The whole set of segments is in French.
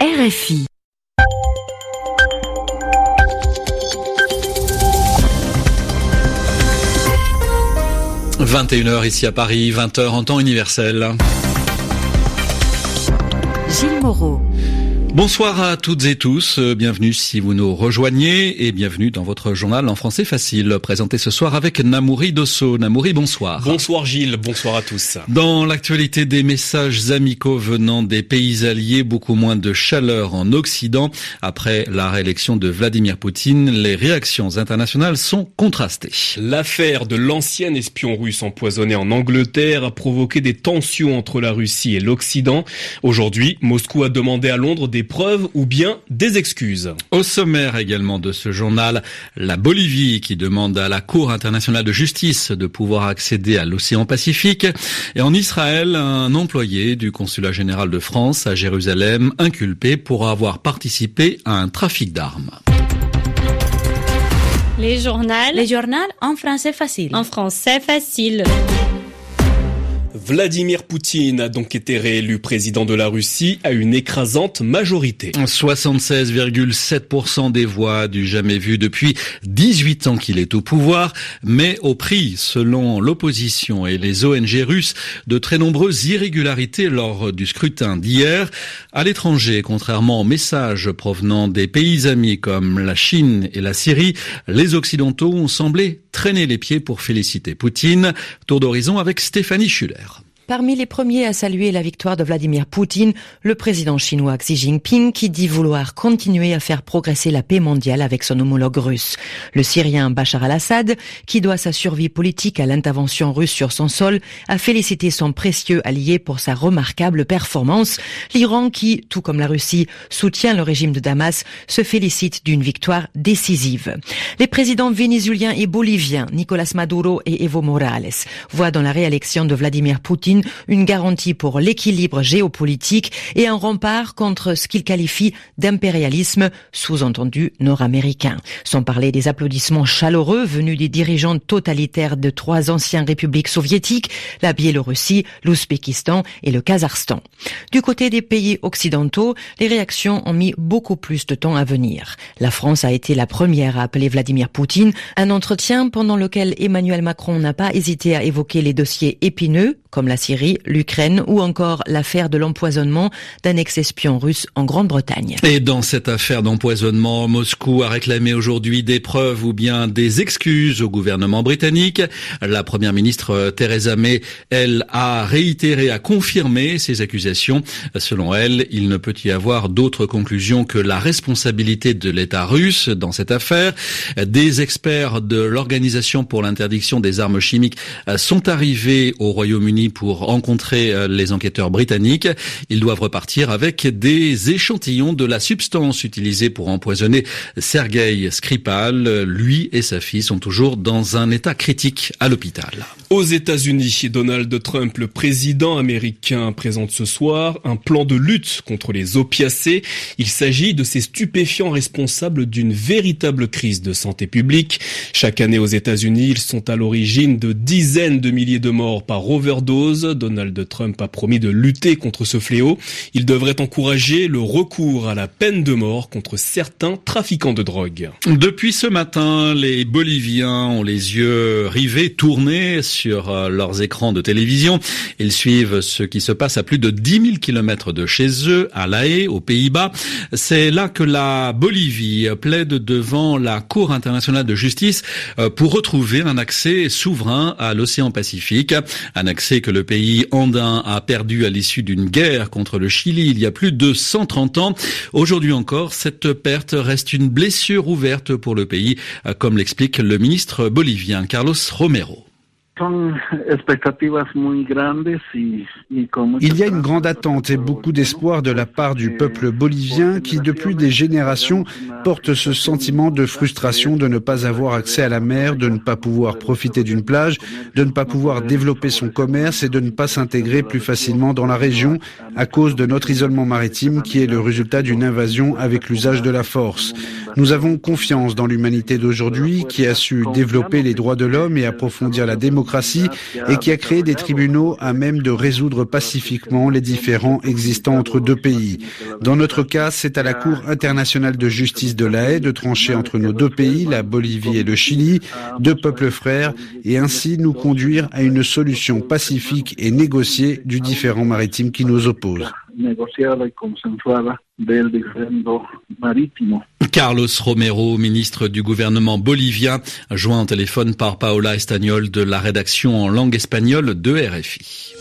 RFI. 21h ici à Paris, 20h en temps universel. Gilles Moreau. Bonsoir à toutes et tous, euh, bienvenue si vous nous rejoignez et bienvenue dans votre journal en français facile, présenté ce soir avec Namouri Dosso. Namouri, bonsoir. Bonsoir Gilles, bonsoir à tous. Dans l'actualité des messages amicaux venant des pays alliés, beaucoup moins de chaleur en Occident. Après la réélection de Vladimir Poutine, les réactions internationales sont contrastées. L'affaire de l'ancien espion russe empoisonné en Angleterre a provoqué des tensions entre la Russie et l'Occident. Aujourd'hui, Moscou a demandé à Londres des des preuves ou bien des excuses. Au sommaire également de ce journal, la Bolivie qui demande à la Cour internationale de justice de pouvoir accéder à l'océan Pacifique et en Israël, un employé du consulat général de France à Jérusalem inculpé pour avoir participé à un trafic d'armes. Les journaux. Les journaux en français facile. En français facile. Vladimir Poutine a donc été réélu président de la Russie à une écrasante majorité. 76,7% des voix du jamais vu depuis 18 ans qu'il est au pouvoir, mais au prix, selon l'opposition et les ONG russes, de très nombreuses irrégularités lors du scrutin d'hier. À l'étranger, contrairement aux messages provenant des pays amis comme la Chine et la Syrie, les Occidentaux ont semblé traîner les pieds pour féliciter Poutine. Tour d'horizon avec Stéphanie Schuller. Parmi les premiers à saluer la victoire de Vladimir Poutine, le président chinois Xi Jinping qui dit vouloir continuer à faire progresser la paix mondiale avec son homologue russe. Le Syrien Bachar al-Assad, qui doit sa survie politique à l'intervention russe sur son sol, a félicité son précieux allié pour sa remarquable performance. L'Iran qui, tout comme la Russie, soutient le régime de Damas, se félicite d'une victoire décisive. Les présidents vénézuéliens et boliviens, Nicolas Maduro et Evo Morales, voient dans la réélection de Vladimir Poutine une garantie pour l'équilibre géopolitique et un rempart contre ce qu'il qualifie d'impérialisme, sous-entendu nord-américain. Sans parler des applaudissements chaleureux venus des dirigeants totalitaires de trois anciennes républiques soviétiques, la Biélorussie, l'Ouzbékistan et le Kazakhstan. Du côté des pays occidentaux, les réactions ont mis beaucoup plus de temps à venir. La France a été la première à appeler Vladimir Poutine, un entretien pendant lequel Emmanuel Macron n'a pas hésité à évoquer les dossiers épineux, comme la Syrie, l'Ukraine ou encore l'affaire de l'empoisonnement d'un ex-espion russe en Grande-Bretagne. Et dans cette affaire d'empoisonnement, Moscou a réclamé aujourd'hui des preuves ou bien des excuses au gouvernement britannique. La première ministre Theresa May, elle, a réitéré, a confirmé ces accusations. Selon elle, il ne peut y avoir d'autre conclusion que la responsabilité de l'État russe dans cette affaire. Des experts de l'Organisation pour l'interdiction des armes chimiques sont arrivés au Royaume-Uni pour rencontrer euh, les enquêteurs britanniques. Ils doivent repartir avec des échantillons de la substance utilisée pour empoisonner Sergei Skripal. Lui et sa fille sont toujours dans un état critique à l'hôpital. Aux États-Unis, Donald Trump, le président américain, présente ce soir un plan de lutte contre les opiacés. Il s'agit de ces stupéfiants responsables d'une véritable crise de santé publique. Chaque année aux États-Unis, ils sont à l'origine de dizaines de milliers de morts par overdose. Donald Trump a promis de lutter contre ce fléau. Il devrait encourager le recours à la peine de mort contre certains trafiquants de drogue. Depuis ce matin, les Boliviens ont les yeux rivés, tournés sur euh, leurs écrans de télévision. Ils suivent ce qui se passe à plus de 10 000 kilomètres de chez eux, à La Haye, aux Pays-Bas. C'est là que la Bolivie plaide devant la Cour internationale de justice euh, pour retrouver un accès souverain à l'océan Pacifique, un accès que le pays andin a perdu à l'issue d'une guerre contre le Chili il y a plus de 130 ans. Aujourd'hui encore, cette perte reste une blessure ouverte pour le pays, comme l'explique le ministre bolivien Carlos Romero. Il y a une grande attente et beaucoup d'espoir de la part du peuple bolivien qui, depuis des générations, porte ce sentiment de frustration de ne pas avoir accès à la mer, de ne pas pouvoir profiter d'une plage, de ne pas pouvoir développer son commerce et de ne pas s'intégrer plus facilement dans la région à cause de notre isolement maritime qui est le résultat d'une invasion avec l'usage de la force. Nous avons confiance dans l'humanité d'aujourd'hui qui a su développer les droits de l'homme et approfondir la démocratie et qui a créé des tribunaux à même de résoudre pacifiquement les différends existants entre deux pays. Dans notre cas, c'est à la Cour internationale de justice de la Haye de trancher entre nos deux pays, la Bolivie et le Chili, deux peuples frères, et ainsi nous conduire à une solution pacifique et négociée du différend maritime qui nous oppose. Carlos Romero, ministre du gouvernement bolivien, joint au téléphone par Paola Estagnol de la rédaction en langue espagnole de RFI.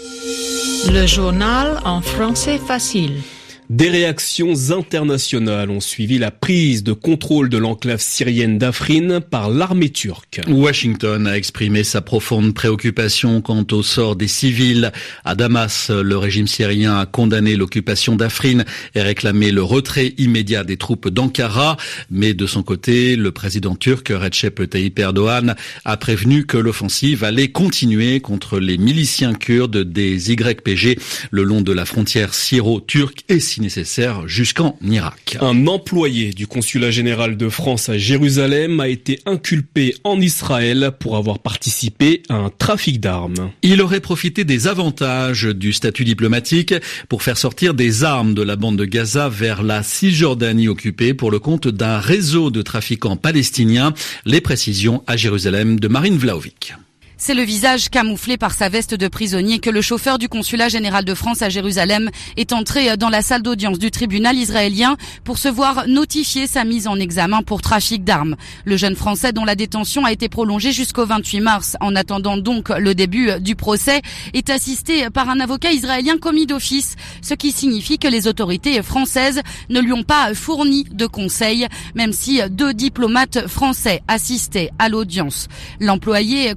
Le journal en français facile. Des réactions internationales ont suivi la prise de contrôle de l'enclave syrienne d'Afrin par l'armée turque. Washington a exprimé sa profonde préoccupation quant au sort des civils. À Damas, le régime syrien a condamné l'occupation d'Afrin et réclamé le retrait immédiat des troupes d'Ankara. Mais de son côté, le président turc Recep Tayyip Erdogan a prévenu que l'offensive allait continuer contre les miliciens kurdes des YPG le long de la frontière syro-turque et syrienne nécessaire jusqu'en Irak. Un employé du consulat général de France à Jérusalem a été inculpé en Israël pour avoir participé à un trafic d'armes. Il aurait profité des avantages du statut diplomatique pour faire sortir des armes de la bande de Gaza vers la Cisjordanie occupée pour le compte d'un réseau de trafiquants palestiniens. Les précisions à Jérusalem de Marine Vlaovic. C'est le visage camouflé par sa veste de prisonnier que le chauffeur du consulat général de France à Jérusalem est entré dans la salle d'audience du tribunal israélien pour se voir notifier sa mise en examen pour trafic d'armes. Le jeune Français dont la détention a été prolongée jusqu'au 28 mars en attendant donc le début du procès est assisté par un avocat israélien commis d'office, ce qui signifie que les autorités françaises ne lui ont pas fourni de conseils, même si deux diplomates français assistaient à l'audience. L'employé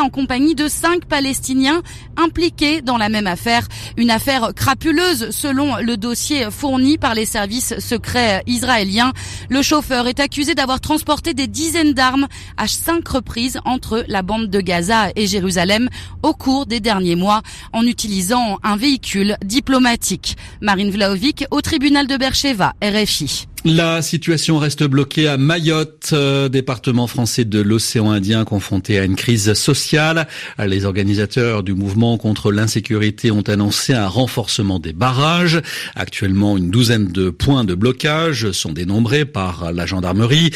en compagnie de cinq Palestiniens impliqués dans la même affaire. Une affaire crapuleuse selon le dossier fourni par les services secrets israéliens. Le chauffeur est accusé d'avoir transporté des dizaines d'armes à cinq reprises entre la bande de Gaza et Jérusalem au cours des derniers mois en utilisant un véhicule diplomatique. Marine Vlaovic au tribunal de Bercheva, RFI. La situation reste bloquée à Mayotte, euh, département français de l'océan Indien confronté à une crise sociale. Les organisateurs du mouvement contre l'insécurité ont annoncé un renforcement des barrages. Actuellement, une douzaine de points de blocage sont dénombrés par la gendarmerie.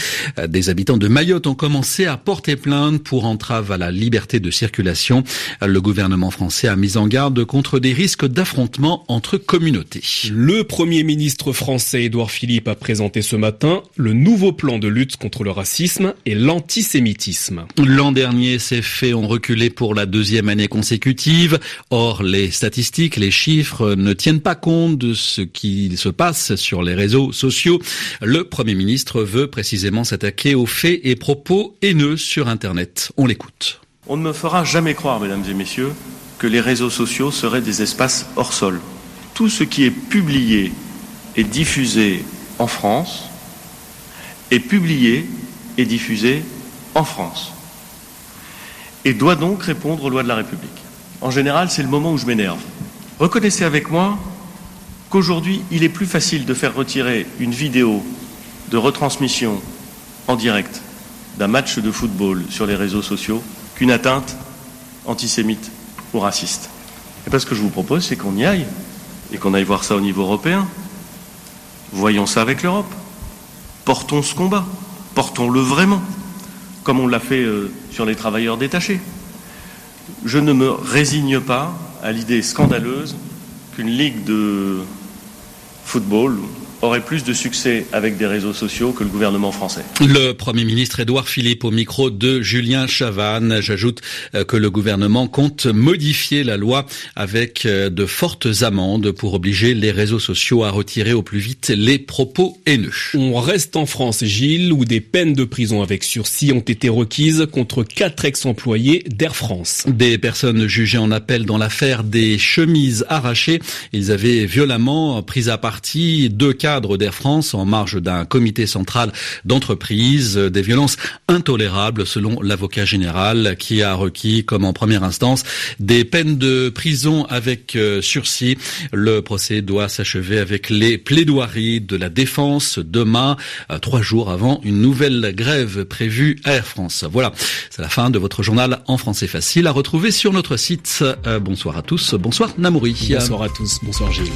Des habitants de Mayotte ont commencé à porter plainte pour entrave à la liberté de circulation. Le gouvernement français a mis en garde contre des risques d'affrontement entre communautés. Le premier ministre français Philippe a présenté ce matin le nouveau plan de lutte contre le racisme et l'antisémitisme. L'an dernier, ces faits ont reculé pour la deuxième année consécutive. Or, les statistiques, les chiffres ne tiennent pas compte de ce qui se passe sur les réseaux sociaux. Le Premier ministre veut précisément s'attaquer aux faits et propos haineux sur Internet. On l'écoute. On ne me fera jamais croire, mesdames et messieurs, que les réseaux sociaux seraient des espaces hors sol. Tout ce qui est publié et diffusé en France est publié et diffusé en France et doit donc répondre aux lois de la République. En général, c'est le moment où je m'énerve. Reconnaissez avec moi qu'aujourd'hui, il est plus facile de faire retirer une vidéo de retransmission en direct d'un match de football sur les réseaux sociaux qu'une atteinte antisémite ou raciste. Et parce que je vous propose, c'est qu'on y aille et qu'on aille voir ça au niveau européen. Voyons ça avec l'Europe. Portons ce combat. Portons-le vraiment, comme on l'a fait euh, sur les travailleurs détachés. Je ne me résigne pas à l'idée scandaleuse qu'une ligue de football aurait plus de succès avec des réseaux sociaux que le gouvernement français. Le Premier ministre Édouard Philippe au micro de Julien Chavannes. J'ajoute euh, que le gouvernement compte modifier la loi avec euh, de fortes amendes pour obliger les réseaux sociaux à retirer au plus vite les propos haineux. On reste en France, Gilles, où des peines de prison avec sursis ont été requises contre quatre ex-employés d'Air France. Des personnes jugées en appel dans l'affaire des chemises arrachées. Ils avaient violemment pris à partie deux cas cadre d'Air France en marge d'un comité central d'entreprise. Des violences intolérables selon l'avocat général qui a requis, comme en première instance, des peines de prison avec euh, sursis. Le procès doit s'achever avec les plaidoiries de la défense demain, euh, trois jours avant une nouvelle grève prévue à Air France. Voilà, c'est la fin de votre journal en français facile à retrouver sur notre site. Euh, bonsoir à tous, bonsoir Namouri. Bonsoir à tous, bonsoir Gilles.